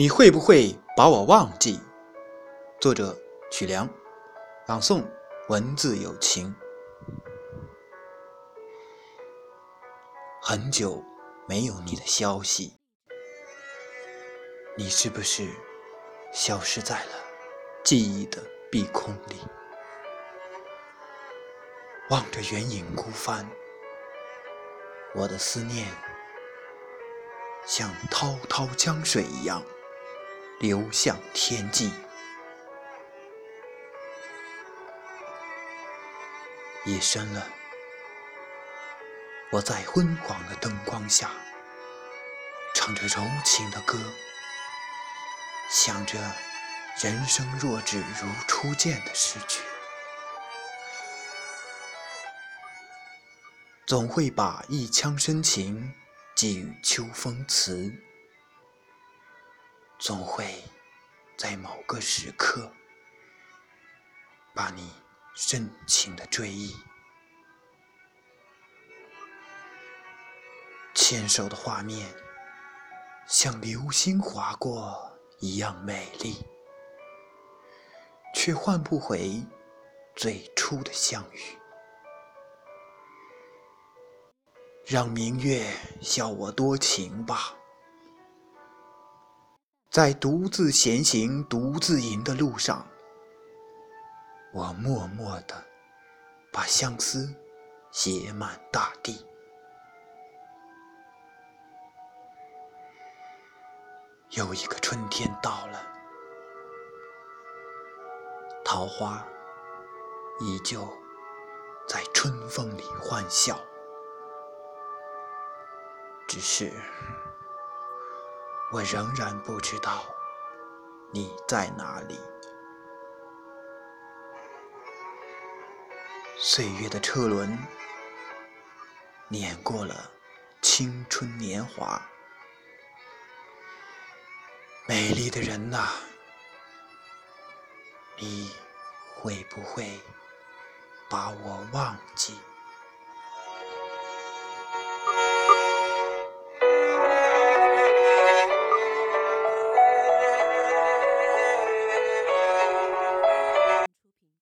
你会不会把我忘记？作者曲良，朗诵文字有情。很久没有你的消息，你是不是消失在了记忆的碧空里？望着远影孤帆，我的思念像滔滔江水一样。流向天际。夜深了，我在昏黄的灯光下，唱着柔情的歌，想着人生若只如初见的诗句，总会把一腔深情寄予秋风词。总会在某个时刻，把你深情的追忆。牵手的画面，像流星划过一样美丽，却换不回最初的相遇。让明月笑我多情吧。在独自闲行、独自吟的路上，我默默地把相思写满大地。又一个春天到了，桃花依旧在春风里欢笑，只是。我仍然不知道你在哪里。岁月的车轮碾过了青春年华，美丽的人呐，你会不会把我忘记？